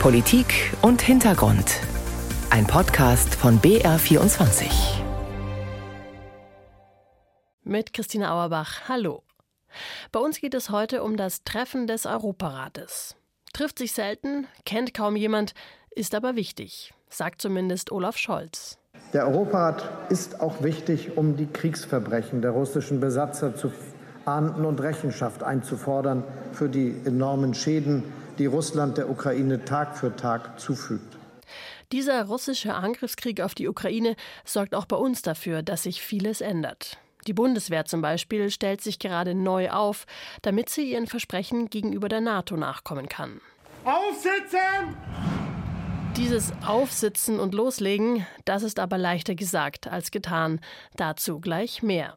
Politik und Hintergrund. Ein Podcast von BR24. Mit Christina Auerbach. Hallo. Bei uns geht es heute um das Treffen des Europarates. Trifft sich selten, kennt kaum jemand, ist aber wichtig, sagt zumindest Olaf Scholz. Der Europarat ist auch wichtig, um die Kriegsverbrechen der russischen Besatzer zu ahnden und Rechenschaft einzufordern für die enormen Schäden, die Russland der Ukraine Tag für Tag zufügt. Dieser russische Angriffskrieg auf die Ukraine sorgt auch bei uns dafür, dass sich vieles ändert. Die Bundeswehr zum Beispiel stellt sich gerade neu auf, damit sie ihren Versprechen gegenüber der NATO nachkommen kann. Aufsitzen! Dieses Aufsitzen und Loslegen, das ist aber leichter gesagt als getan. Dazu gleich mehr.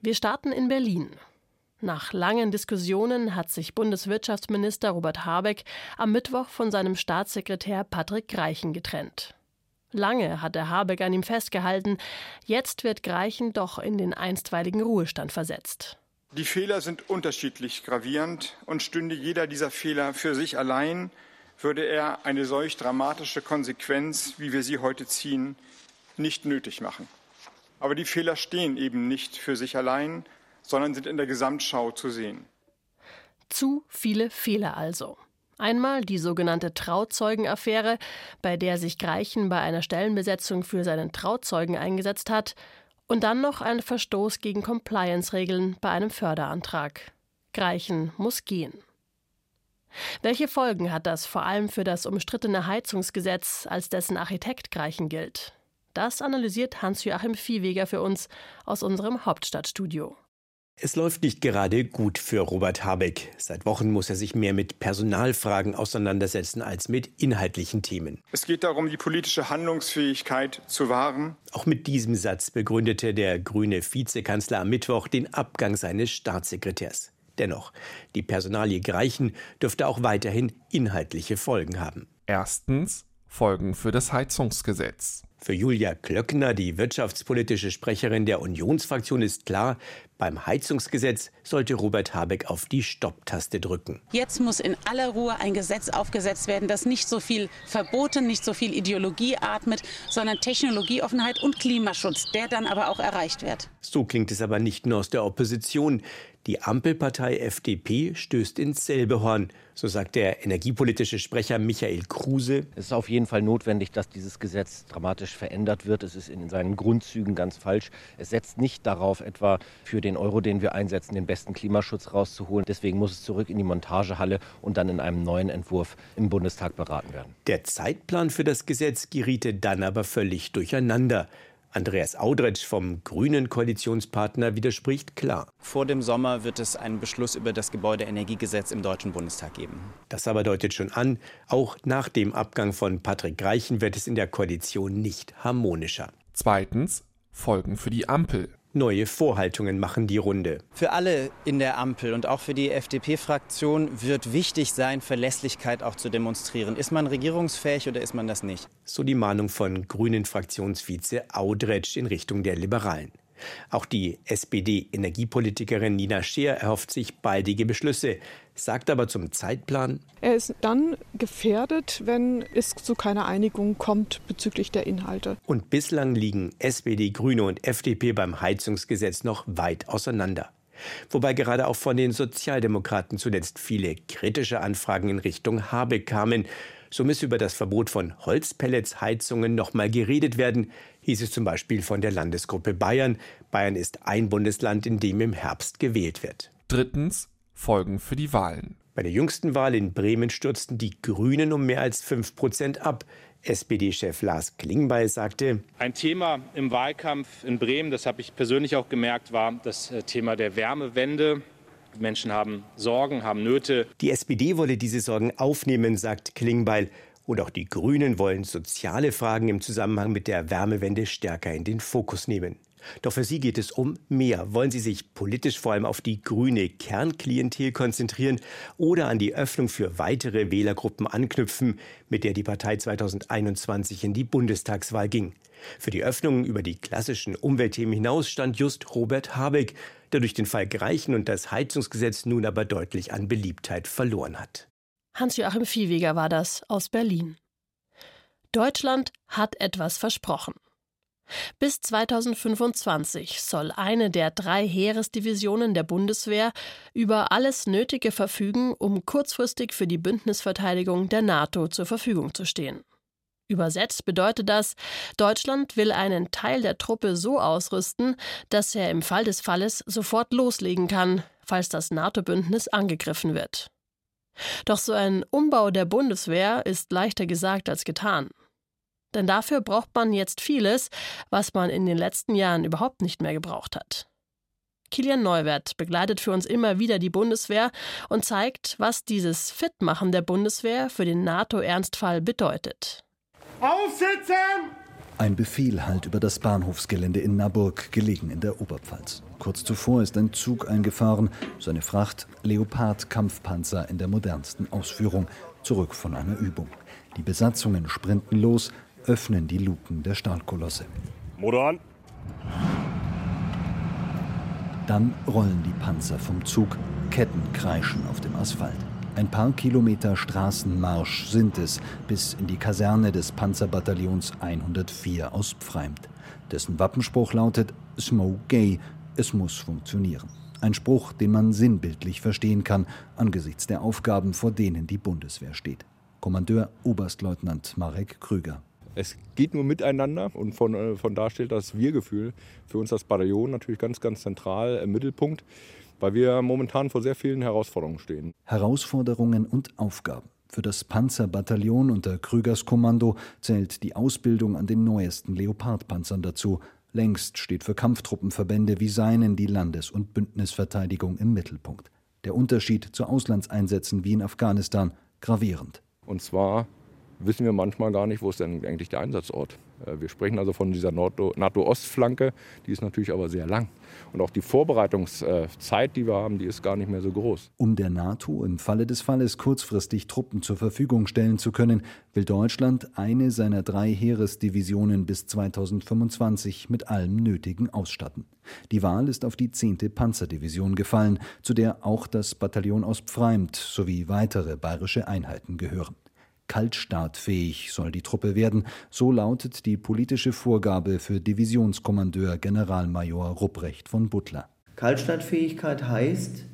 Wir starten in Berlin. Nach langen Diskussionen hat sich Bundeswirtschaftsminister Robert Habeck am Mittwoch von seinem Staatssekretär Patrick Greichen getrennt. Lange hat der Habeck an ihm festgehalten, jetzt wird Greichen doch in den einstweiligen Ruhestand versetzt. Die Fehler sind unterschiedlich gravierend und stünde jeder dieser Fehler für sich allein, würde er eine solch dramatische Konsequenz, wie wir sie heute ziehen, nicht nötig machen. Aber die Fehler stehen eben nicht für sich allein, sondern sind in der Gesamtschau zu sehen. Zu viele Fehler also. Einmal die sogenannte Trauzeugenaffäre, bei der sich Greichen bei einer Stellenbesetzung für seinen Trauzeugen eingesetzt hat, und dann noch ein Verstoß gegen Compliance-Regeln bei einem Förderantrag. Greichen muss gehen. Welche Folgen hat das vor allem für das umstrittene Heizungsgesetz, als dessen Architekt Greichen gilt? Das analysiert Hans-Joachim Viehweger für uns aus unserem Hauptstadtstudio. Es läuft nicht gerade gut für Robert Habeck. Seit Wochen muss er sich mehr mit Personalfragen auseinandersetzen als mit inhaltlichen Themen. Es geht darum, die politische Handlungsfähigkeit zu wahren. Auch mit diesem Satz begründete der grüne Vizekanzler am Mittwoch den Abgang seines Staatssekretärs. Dennoch, die Personalie Greichen dürfte auch weiterhin inhaltliche Folgen haben. Erstens Folgen für das Heizungsgesetz. Für Julia Klöckner, die wirtschaftspolitische Sprecherin der Unionsfraktion, ist klar, beim Heizungsgesetz sollte Robert Habeck auf die Stopptaste drücken. Jetzt muss in aller Ruhe ein Gesetz aufgesetzt werden, das nicht so viel Verboten, nicht so viel Ideologie atmet, sondern Technologieoffenheit und Klimaschutz, der dann aber auch erreicht wird. So klingt es aber nicht nur aus der Opposition. Die Ampelpartei FDP stößt ins selbe Horn, so sagt der energiepolitische Sprecher Michael Kruse. Es ist auf jeden Fall notwendig, dass dieses Gesetz dramatisch verändert wird. Es ist in seinen Grundzügen ganz falsch. Es setzt nicht darauf, etwa für den Euro, den wir einsetzen, den besten Klimaschutz rauszuholen. Deswegen muss es zurück in die Montagehalle und dann in einem neuen Entwurf im Bundestag beraten werden. Der Zeitplan für das Gesetz geriete dann aber völlig durcheinander. Andreas Audretsch vom grünen Koalitionspartner widerspricht klar. Vor dem Sommer wird es einen Beschluss über das Gebäudeenergiegesetz im Deutschen Bundestag geben. Das aber deutet schon an, auch nach dem Abgang von Patrick Greichen wird es in der Koalition nicht harmonischer. Zweitens Folgen für die Ampel. Neue Vorhaltungen machen die Runde. Für alle in der Ampel und auch für die FDP-Fraktion wird wichtig sein, Verlässlichkeit auch zu demonstrieren. Ist man regierungsfähig oder ist man das nicht? So die Mahnung von Grünen Fraktionsvize Audretsch in Richtung der Liberalen. Auch die SPD-Energiepolitikerin Nina Scheer erhofft sich baldige Beschlüsse, sagt aber zum Zeitplan. Er ist dann gefährdet, wenn es zu keiner Einigung kommt bezüglich der Inhalte. Und bislang liegen SPD, Grüne und FDP beim Heizungsgesetz noch weit auseinander. Wobei gerade auch von den Sozialdemokraten zuletzt viele kritische Anfragen in Richtung Habeck kamen. So müsse über das Verbot von Holzpelletsheizungen noch mal geredet werden, hieß es zum Beispiel von der Landesgruppe Bayern. Bayern ist ein Bundesland, in dem im Herbst gewählt wird. Drittens Folgen für die Wahlen. Bei der jüngsten Wahl in Bremen stürzten die Grünen um mehr als 5 Prozent ab. SPD-Chef Lars Klingbeil sagte, ein Thema im Wahlkampf in Bremen, das habe ich persönlich auch gemerkt, war das äh, Thema der Wärmewende. Menschen haben Sorgen, haben Nöte. Die SPD wolle diese Sorgen aufnehmen, sagt Klingbeil. Und auch die Grünen wollen soziale Fragen im Zusammenhang mit der Wärmewende stärker in den Fokus nehmen. Doch für sie geht es um mehr. Wollen sie sich politisch vor allem auf die grüne Kernklientel konzentrieren oder an die Öffnung für weitere Wählergruppen anknüpfen, mit der die Partei 2021 in die Bundestagswahl ging? Für die Öffnung über die klassischen Umweltthemen hinaus stand just Robert Habeck, der durch den Fall Greichen und das Heizungsgesetz nun aber deutlich an Beliebtheit verloren hat. Hans-Joachim Viehweger war das aus Berlin. Deutschland hat etwas versprochen. Bis 2025 soll eine der drei Heeresdivisionen der Bundeswehr über alles Nötige verfügen, um kurzfristig für die Bündnisverteidigung der NATO zur Verfügung zu stehen. Übersetzt bedeutet das, Deutschland will einen Teil der Truppe so ausrüsten, dass er im Fall des Falles sofort loslegen kann, falls das NATO-Bündnis angegriffen wird. Doch so ein Umbau der Bundeswehr ist leichter gesagt als getan. Denn dafür braucht man jetzt vieles, was man in den letzten Jahren überhaupt nicht mehr gebraucht hat. Kilian Neuwert begleitet für uns immer wieder die Bundeswehr und zeigt, was dieses Fitmachen der Bundeswehr für den NATO-Ernstfall bedeutet. Aufsitzen! Ein Befehl hallt über das Bahnhofsgelände in Naburg, gelegen in der Oberpfalz. Kurz zuvor ist ein Zug eingefahren, seine Fracht Leopard-Kampfpanzer in der modernsten Ausführung, zurück von einer Übung. Die Besatzungen sprinten los, öffnen die Luken der Stahlkolosse. Motor an. Dann rollen die Panzer vom Zug, Ketten kreischen auf dem Asphalt. Ein paar Kilometer Straßenmarsch sind es bis in die Kaserne des Panzerbataillons 104 aus Pfreimt. Dessen Wappenspruch lautet Smoke Gay, es muss funktionieren. Ein Spruch, den man sinnbildlich verstehen kann angesichts der Aufgaben, vor denen die Bundeswehr steht. Kommandeur Oberstleutnant Marek Krüger. Es geht nur miteinander und von, äh, von da steht das Wir-Gefühl für uns das Bataillon natürlich ganz, ganz zentral im Mittelpunkt, weil wir momentan vor sehr vielen Herausforderungen stehen. Herausforderungen und Aufgaben. Für das Panzerbataillon unter Krügers Kommando zählt die Ausbildung an den neuesten Leopardpanzern dazu. Längst steht für Kampftruppenverbände wie seinen die Landes- und Bündnisverteidigung im Mittelpunkt. Der Unterschied zu Auslandseinsätzen wie in Afghanistan gravierend. Und zwar wissen wir manchmal gar nicht, wo ist denn eigentlich der Einsatzort. Äh, wir sprechen also von dieser NATO-Ostflanke, die ist natürlich aber sehr lang. Und auch die Vorbereitungszeit, die wir haben, die ist gar nicht mehr so groß. Um der NATO im Falle des Falles kurzfristig Truppen zur Verfügung stellen zu können, will Deutschland eine seiner drei Heeresdivisionen bis 2025 mit allem Nötigen ausstatten. Die Wahl ist auf die 10. Panzerdivision gefallen, zu der auch das Bataillon aus Pfreimt sowie weitere bayerische Einheiten gehören. Kaltstartfähig soll die Truppe werden, so lautet die politische Vorgabe für Divisionskommandeur Generalmajor Rupprecht von Butler. Kaltstartfähigkeit heißt,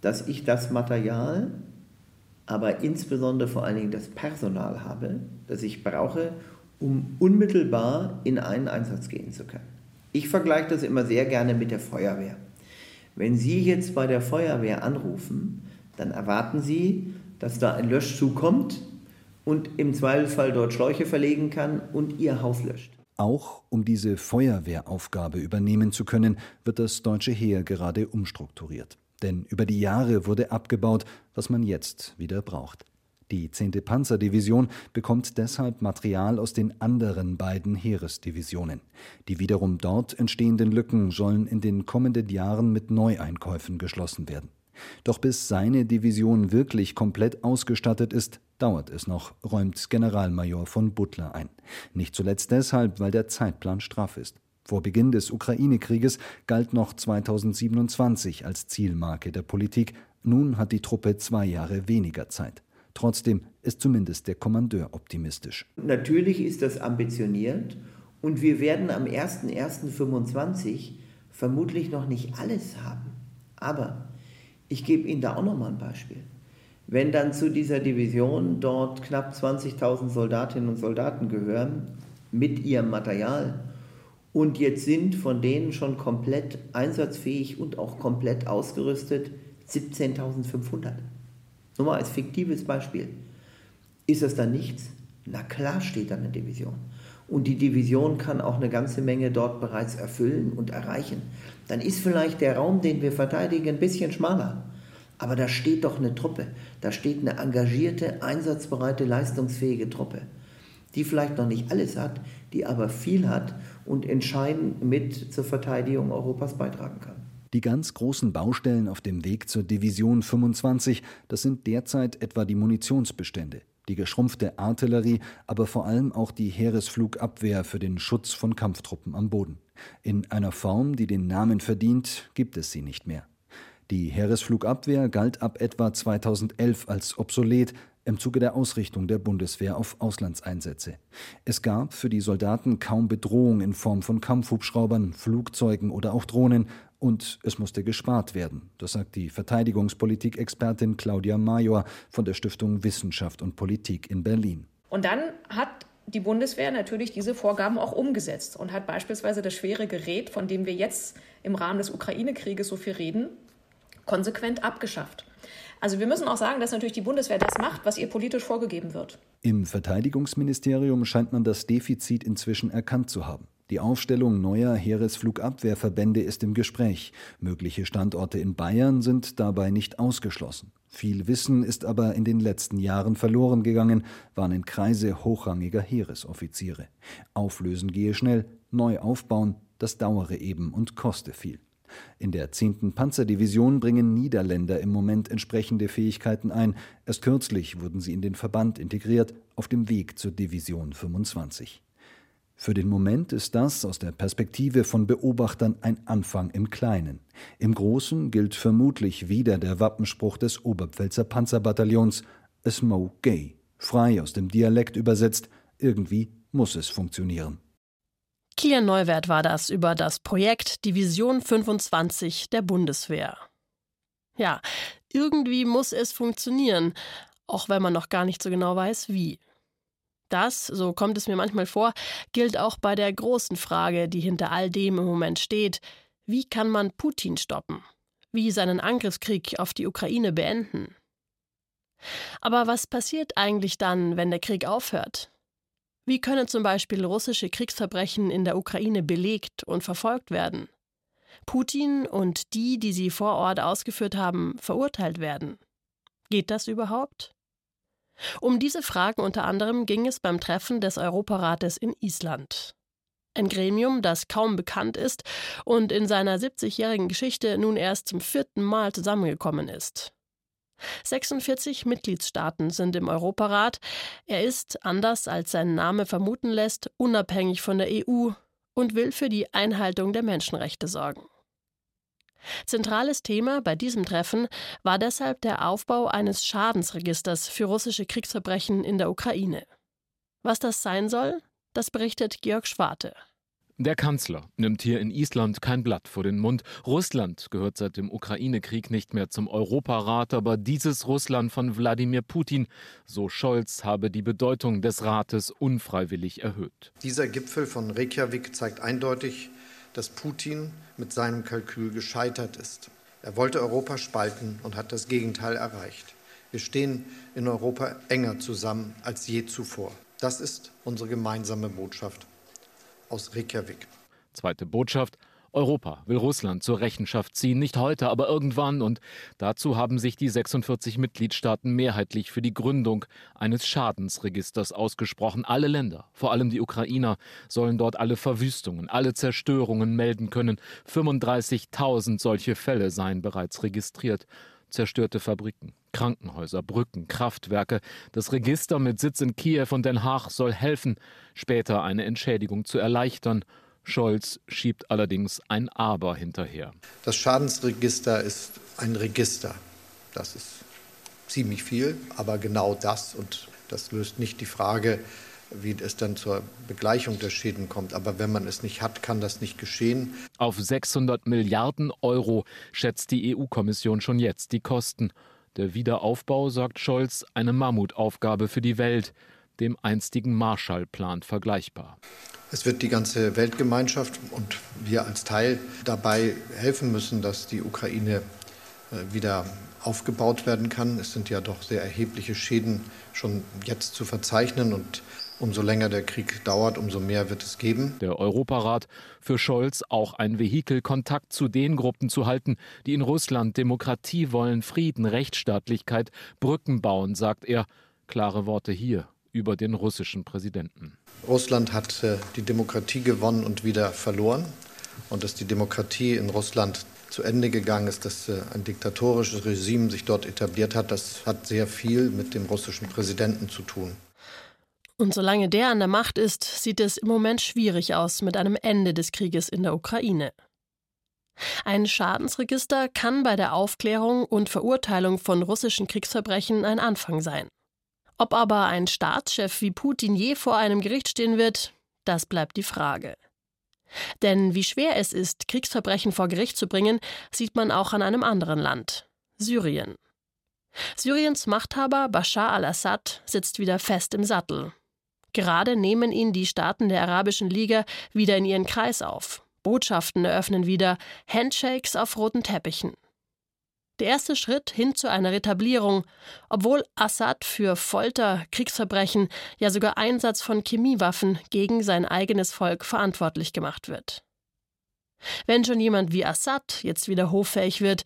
dass ich das Material, aber insbesondere vor allen Dingen das Personal habe, das ich brauche, um unmittelbar in einen Einsatz gehen zu können. Ich vergleiche das immer sehr gerne mit der Feuerwehr. Wenn Sie jetzt bei der Feuerwehr anrufen, dann erwarten Sie, dass da ein Löschzug kommt, und im Zweifelsfall dort Schläuche verlegen kann und ihr Haus löscht. Auch um diese Feuerwehraufgabe übernehmen zu können, wird das deutsche Heer gerade umstrukturiert. Denn über die Jahre wurde abgebaut, was man jetzt wieder braucht. Die 10. Panzerdivision bekommt deshalb Material aus den anderen beiden Heeresdivisionen. Die wiederum dort entstehenden Lücken sollen in den kommenden Jahren mit Neueinkäufen geschlossen werden. Doch bis seine Division wirklich komplett ausgestattet ist, dauert es noch, räumt Generalmajor von Butler ein. Nicht zuletzt deshalb, weil der Zeitplan straff ist. Vor Beginn des Ukraine-Krieges galt noch 2027 als Zielmarke der Politik. Nun hat die Truppe zwei Jahre weniger Zeit. Trotzdem ist zumindest der Kommandeur optimistisch. Natürlich ist das ambitioniert und wir werden am 01.01.25 vermutlich noch nicht alles haben. Aber ich gebe Ihnen da auch noch mal ein Beispiel. Wenn dann zu dieser Division dort knapp 20.000 Soldatinnen und Soldaten gehören, mit ihrem Material, und jetzt sind von denen schon komplett einsatzfähig und auch komplett ausgerüstet 17.500. Nur mal als fiktives Beispiel. Ist das dann nichts? Na klar steht da eine Division. Und die Division kann auch eine ganze Menge dort bereits erfüllen und erreichen. Dann ist vielleicht der Raum, den wir verteidigen, ein bisschen schmaler. Aber da steht doch eine Truppe. Da steht eine engagierte, einsatzbereite, leistungsfähige Truppe, die vielleicht noch nicht alles hat, die aber viel hat und entscheidend mit zur Verteidigung Europas beitragen kann. Die ganz großen Baustellen auf dem Weg zur Division 25, das sind derzeit etwa die Munitionsbestände, die geschrumpfte Artillerie, aber vor allem auch die Heeresflugabwehr für den Schutz von Kampftruppen am Boden. In einer Form, die den Namen verdient, gibt es sie nicht mehr. Die Heeresflugabwehr galt ab etwa 2011 als obsolet, im Zuge der Ausrichtung der Bundeswehr auf Auslandseinsätze. Es gab für die Soldaten kaum Bedrohung in Form von Kampfhubschraubern, Flugzeugen oder auch Drohnen, und es musste gespart werden. Das sagt die Verteidigungspolitik-Expertin Claudia Major von der Stiftung Wissenschaft und Politik in Berlin. Und dann hat die Bundeswehr natürlich diese Vorgaben auch umgesetzt und hat beispielsweise das schwere Gerät, von dem wir jetzt im Rahmen des Ukraine-Krieges so viel reden, konsequent abgeschafft. Also wir müssen auch sagen, dass natürlich die Bundeswehr das macht, was ihr politisch vorgegeben wird. Im Verteidigungsministerium scheint man das Defizit inzwischen erkannt zu haben. Die Aufstellung neuer Heeresflugabwehrverbände ist im Gespräch. Mögliche Standorte in Bayern sind dabei nicht ausgeschlossen. Viel Wissen ist aber in den letzten Jahren verloren gegangen, warnen Kreise hochrangiger Heeresoffiziere. Auflösen gehe schnell, neu aufbauen, das dauere eben und koste viel. In der 10. Panzerdivision bringen Niederländer im Moment entsprechende Fähigkeiten ein. Erst kürzlich wurden sie in den Verband integriert, auf dem Weg zur Division 25. Für den Moment ist das aus der Perspektive von Beobachtern ein Anfang im Kleinen. Im Großen gilt vermutlich wieder der Wappenspruch des Oberpfälzer Panzerbataillons A Smoke Gay, frei aus dem Dialekt übersetzt, irgendwie muss es funktionieren. Kilian Neuwert war das über das Projekt Division 25 der Bundeswehr. Ja, irgendwie muss es funktionieren, auch wenn man noch gar nicht so genau weiß, wie. Das, so kommt es mir manchmal vor, gilt auch bei der großen Frage, die hinter all dem im Moment steht. Wie kann man Putin stoppen? Wie seinen Angriffskrieg auf die Ukraine beenden? Aber was passiert eigentlich dann, wenn der Krieg aufhört? Wie können zum Beispiel russische Kriegsverbrechen in der Ukraine belegt und verfolgt werden? Putin und die, die sie vor Ort ausgeführt haben, verurteilt werden? Geht das überhaupt? Um diese Fragen unter anderem ging es beim Treffen des Europarates in Island. Ein Gremium, das kaum bekannt ist und in seiner 70-jährigen Geschichte nun erst zum vierten Mal zusammengekommen ist. 46 Mitgliedstaaten sind im Europarat. Er ist, anders als sein Name vermuten lässt, unabhängig von der EU und will für die Einhaltung der Menschenrechte sorgen. Zentrales Thema bei diesem Treffen war deshalb der Aufbau eines Schadensregisters für russische Kriegsverbrechen in der Ukraine. Was das sein soll, das berichtet Georg Schwarte. Der Kanzler nimmt hier in Island kein Blatt vor den Mund. Russland gehört seit dem Ukraine-Krieg nicht mehr zum Europarat, aber dieses Russland von Wladimir Putin, so Scholz, habe die Bedeutung des Rates unfreiwillig erhöht. Dieser Gipfel von Reykjavik zeigt eindeutig, dass Putin mit seinem Kalkül gescheitert ist. Er wollte Europa spalten und hat das Gegenteil erreicht. Wir stehen in Europa enger zusammen als je zuvor. Das ist unsere gemeinsame Botschaft aus Reykjavik. Zweite Botschaft. Europa will Russland zur Rechenschaft ziehen, nicht heute, aber irgendwann. Und dazu haben sich die 46 Mitgliedstaaten mehrheitlich für die Gründung eines Schadensregisters ausgesprochen. Alle Länder, vor allem die Ukrainer, sollen dort alle Verwüstungen, alle Zerstörungen melden können. 35.000 solche Fälle seien bereits registriert. Zerstörte Fabriken, Krankenhäuser, Brücken, Kraftwerke. Das Register mit Sitz in Kiew und Den Haag soll helfen, später eine Entschädigung zu erleichtern Scholz schiebt allerdings ein Aber hinterher. Das Schadensregister ist ein Register. Das ist ziemlich viel, aber genau das und das löst nicht die Frage, wie es dann zur Begleichung der Schäden kommt. Aber wenn man es nicht hat, kann das nicht geschehen. Auf 600 Milliarden Euro schätzt die EU-Kommission schon jetzt die Kosten. Der Wiederaufbau, sagt Scholz, eine Mammutaufgabe für die Welt, dem einstigen Marshallplan vergleichbar. Es wird die ganze Weltgemeinschaft und wir als Teil dabei helfen müssen, dass die Ukraine äh, wieder aufgebaut werden kann. Es sind ja doch sehr erhebliche Schäden schon jetzt zu verzeichnen und umso länger der Krieg dauert, umso mehr wird es geben. Der Europarat für Scholz auch ein Vehikel, Kontakt zu den Gruppen zu halten, die in Russland Demokratie wollen, Frieden, Rechtsstaatlichkeit, Brücken bauen, sagt er. Klare Worte hier über den russischen Präsidenten. Russland hat äh, die Demokratie gewonnen und wieder verloren. Und dass die Demokratie in Russland zu Ende gegangen ist, dass äh, ein diktatorisches Regime sich dort etabliert hat, das hat sehr viel mit dem russischen Präsidenten zu tun. Und solange der an der Macht ist, sieht es im Moment schwierig aus mit einem Ende des Krieges in der Ukraine. Ein Schadensregister kann bei der Aufklärung und Verurteilung von russischen Kriegsverbrechen ein Anfang sein. Ob aber ein Staatschef wie Putin je vor einem Gericht stehen wird, das bleibt die Frage. Denn wie schwer es ist, Kriegsverbrechen vor Gericht zu bringen, sieht man auch an einem anderen Land Syrien. Syriens Machthaber Bashar al-Assad sitzt wieder fest im Sattel. Gerade nehmen ihn die Staaten der Arabischen Liga wieder in ihren Kreis auf. Botschaften eröffnen wieder, Handshakes auf roten Teppichen. Der erste Schritt hin zu einer Retablierung, obwohl Assad für Folter, Kriegsverbrechen, ja sogar Einsatz von Chemiewaffen gegen sein eigenes Volk verantwortlich gemacht wird. Wenn schon jemand wie Assad jetzt wieder hoffähig wird,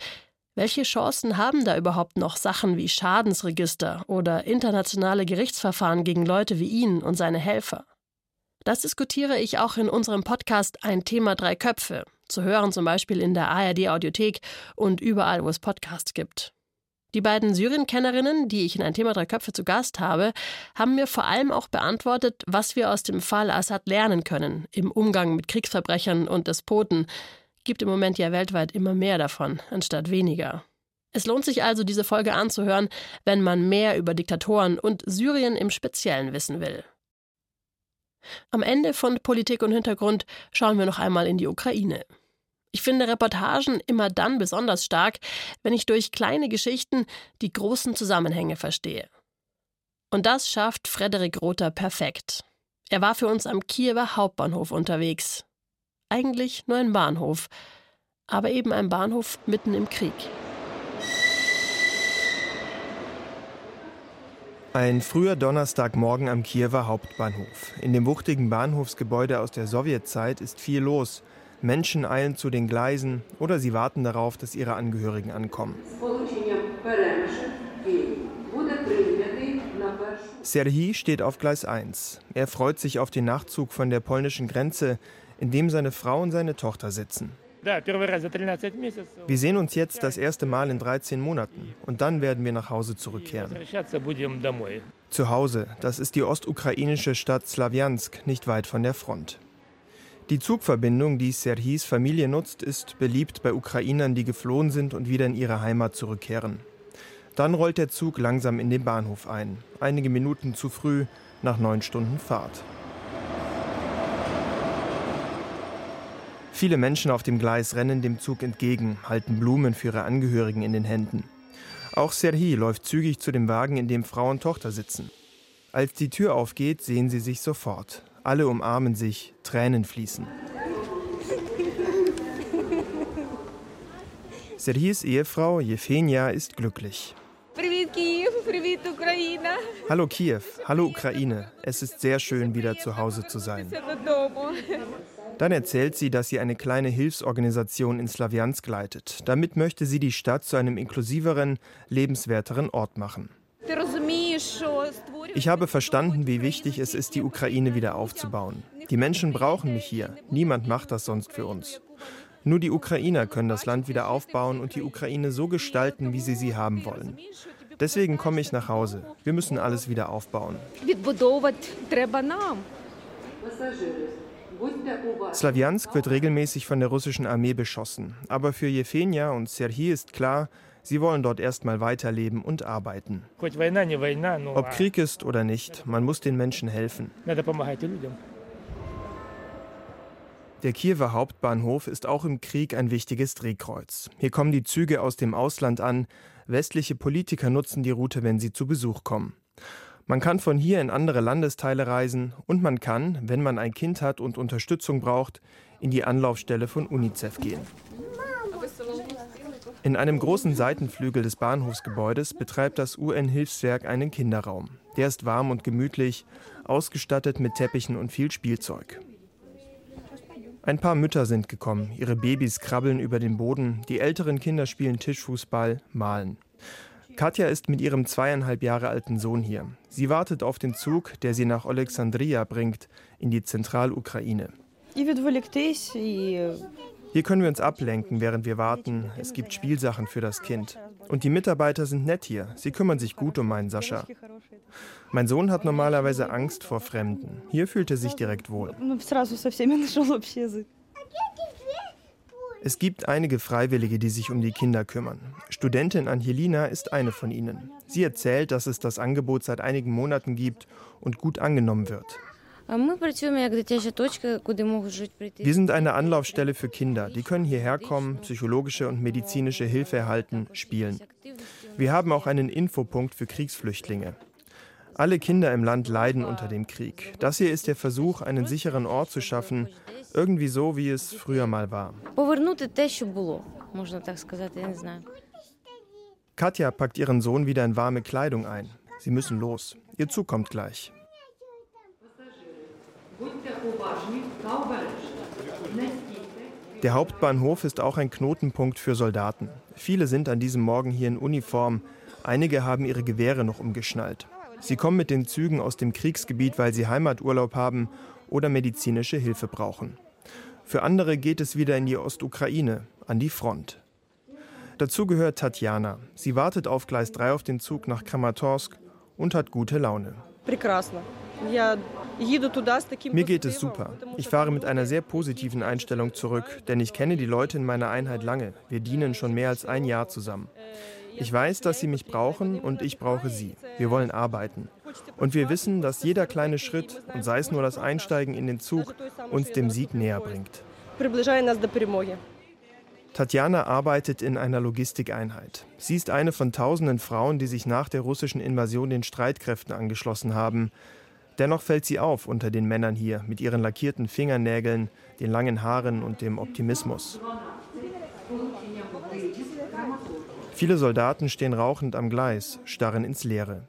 welche Chancen haben da überhaupt noch Sachen wie Schadensregister oder internationale Gerichtsverfahren gegen Leute wie ihn und seine Helfer? Das diskutiere ich auch in unserem Podcast Ein Thema drei Köpfe, zu hören zum Beispiel in der ARD Audiothek und überall, wo es Podcasts gibt. Die beiden Syrien-Kennerinnen, die ich in ein Thema drei Köpfe zu Gast habe, haben mir vor allem auch beantwortet, was wir aus dem Fall Assad lernen können im Umgang mit Kriegsverbrechern und Despoten. Gibt im Moment ja weltweit immer mehr davon, anstatt weniger. Es lohnt sich also, diese Folge anzuhören, wenn man mehr über Diktatoren und Syrien im Speziellen wissen will. Am Ende von Politik und Hintergrund schauen wir noch einmal in die Ukraine. Ich finde Reportagen immer dann besonders stark, wenn ich durch kleine Geschichten die großen Zusammenhänge verstehe. Und das schafft Frederik Rother perfekt. Er war für uns am Kiewer Hauptbahnhof unterwegs. Eigentlich nur ein Bahnhof, aber eben ein Bahnhof mitten im Krieg. Ein früher Donnerstagmorgen am Kiewer Hauptbahnhof. In dem wuchtigen Bahnhofsgebäude aus der Sowjetzeit ist viel los. Menschen eilen zu den Gleisen oder sie warten darauf, dass ihre Angehörigen ankommen. Serhii steht auf Gleis 1. Er freut sich auf den Nachzug von der polnischen Grenze, in dem seine Frau und seine Tochter sitzen. Wir sehen uns jetzt das erste Mal in 13 Monaten und dann werden wir nach Hause zurückkehren. Zu Hause, das ist die ostukrainische Stadt Slawiansk, nicht weit von der Front. Die Zugverbindung, die Serhis Familie nutzt, ist beliebt bei Ukrainern, die geflohen sind und wieder in ihre Heimat zurückkehren. Dann rollt der Zug langsam in den Bahnhof ein, einige Minuten zu früh, nach neun Stunden Fahrt. Viele Menschen auf dem Gleis rennen dem Zug entgegen, halten Blumen für ihre Angehörigen in den Händen. Auch Serhi läuft zügig zu dem Wagen, in dem Frau und Tochter sitzen. Als die Tür aufgeht, sehen sie sich sofort. Alle umarmen sich, Tränen fließen. Serhis Ehefrau Jefenia ist glücklich. Hallo Kiew, hallo Ukraine. Es ist sehr schön, wieder zu Hause zu sein. Dann erzählt sie, dass sie eine kleine Hilfsorganisation in Slawiansk leitet. Damit möchte sie die Stadt zu einem inklusiveren, lebenswerteren Ort machen. Ich habe verstanden, wie wichtig es ist, die Ukraine wieder aufzubauen. Die Menschen brauchen mich hier. Niemand macht das sonst für uns. Nur die Ukrainer können das Land wieder aufbauen und die Ukraine so gestalten, wie sie sie haben wollen. Deswegen komme ich nach Hause. Wir müssen alles wieder aufbauen. Slawiansk wird regelmäßig von der russischen Armee beschossen. Aber für Jefenia und Serhii ist klar, sie wollen dort erstmal weiterleben und arbeiten. Ob Krieg ist oder nicht, man muss den Menschen helfen. Der Kiewer Hauptbahnhof ist auch im Krieg ein wichtiges Drehkreuz. Hier kommen die Züge aus dem Ausland an. Westliche Politiker nutzen die Route, wenn sie zu Besuch kommen. Man kann von hier in andere Landesteile reisen und man kann, wenn man ein Kind hat und Unterstützung braucht, in die Anlaufstelle von UNICEF gehen. In einem großen Seitenflügel des Bahnhofsgebäudes betreibt das UN-Hilfswerk einen Kinderraum. Der ist warm und gemütlich, ausgestattet mit Teppichen und viel Spielzeug. Ein paar Mütter sind gekommen, ihre Babys krabbeln über den Boden, die älteren Kinder spielen Tischfußball, malen. Katja ist mit ihrem zweieinhalb Jahre alten Sohn hier. Sie wartet auf den Zug, der sie nach Alexandria bringt, in die Zentralukraine. Hier können wir uns ablenken, während wir warten. Es gibt Spielsachen für das Kind. Und die Mitarbeiter sind nett hier. Sie kümmern sich gut um meinen Sascha. Mein Sohn hat normalerweise Angst vor Fremden. Hier fühlt er sich direkt wohl. Es gibt einige Freiwillige, die sich um die Kinder kümmern. Studentin Angelina ist eine von ihnen. Sie erzählt, dass es das Angebot seit einigen Monaten gibt und gut angenommen wird. Wir sind eine Anlaufstelle für Kinder. Die können hierher kommen, psychologische und medizinische Hilfe erhalten, spielen. Wir haben auch einen Infopunkt für Kriegsflüchtlinge. Alle Kinder im Land leiden unter dem Krieg. Das hier ist der Versuch, einen sicheren Ort zu schaffen, irgendwie so, wie es früher mal war. Katja packt ihren Sohn wieder in warme Kleidung ein. Sie müssen los. Ihr Zug kommt gleich. Der Hauptbahnhof ist auch ein Knotenpunkt für Soldaten. Viele sind an diesem Morgen hier in Uniform. Einige haben ihre Gewehre noch umgeschnallt. Sie kommen mit den Zügen aus dem Kriegsgebiet, weil sie Heimaturlaub haben oder medizinische Hilfe brauchen. Für andere geht es wieder in die Ostukraine, an die Front. Dazu gehört Tatjana. Sie wartet auf Gleis 3 auf den Zug nach Kramatorsk und hat gute Laune. Mir geht es super. Ich fahre mit einer sehr positiven Einstellung zurück, denn ich kenne die Leute in meiner Einheit lange. Wir dienen schon mehr als ein Jahr zusammen. Ich weiß, dass sie mich brauchen und ich brauche sie. Wir wollen arbeiten. Und wir wissen, dass jeder kleine Schritt, und sei es nur das Einsteigen in den Zug, uns dem Sieg näher bringt. Tatjana arbeitet in einer Logistikeinheit. Sie ist eine von tausenden Frauen, die sich nach der russischen Invasion den Streitkräften angeschlossen haben. Dennoch fällt sie auf unter den Männern hier mit ihren lackierten Fingernägeln, den langen Haaren und dem Optimismus. Viele Soldaten stehen rauchend am Gleis, starren ins Leere.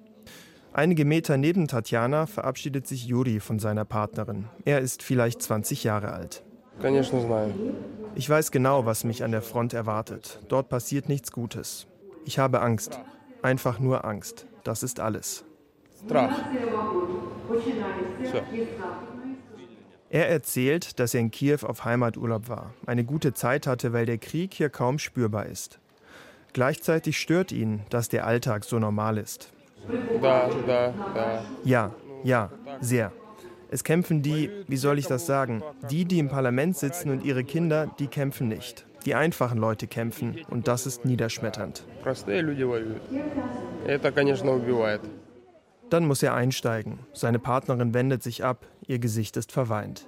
Einige Meter neben Tatjana verabschiedet sich Juri von seiner Partnerin. Er ist vielleicht 20 Jahre alt. Ich weiß genau, was mich an der Front erwartet. Dort passiert nichts Gutes. Ich habe Angst. Einfach nur Angst. Das ist alles. Er erzählt, dass er in Kiew auf Heimaturlaub war, eine gute Zeit hatte, weil der Krieg hier kaum spürbar ist. Gleichzeitig stört ihn, dass der Alltag so normal ist. Ja, ja, sehr. Es kämpfen die, wie soll ich das sagen, die, die im Parlament sitzen und ihre Kinder, die kämpfen nicht. Die einfachen Leute kämpfen und das ist niederschmetternd. Dann muss er einsteigen. Seine Partnerin wendet sich ab, ihr Gesicht ist verweint.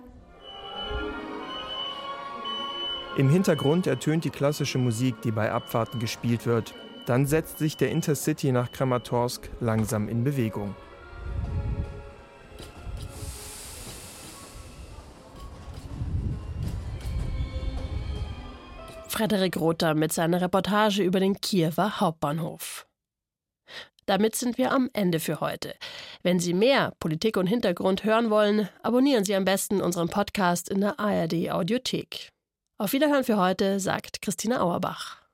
Im Hintergrund ertönt die klassische Musik, die bei Abfahrten gespielt wird. Dann setzt sich der Intercity nach Kramatorsk langsam in Bewegung. Frederik Rother mit seiner Reportage über den Kiewer Hauptbahnhof. Damit sind wir am Ende für heute. Wenn Sie mehr Politik und Hintergrund hören wollen, abonnieren Sie am besten unseren Podcast in der ARD Audiothek. Auf Wiederhören für heute, sagt Christina Auerbach.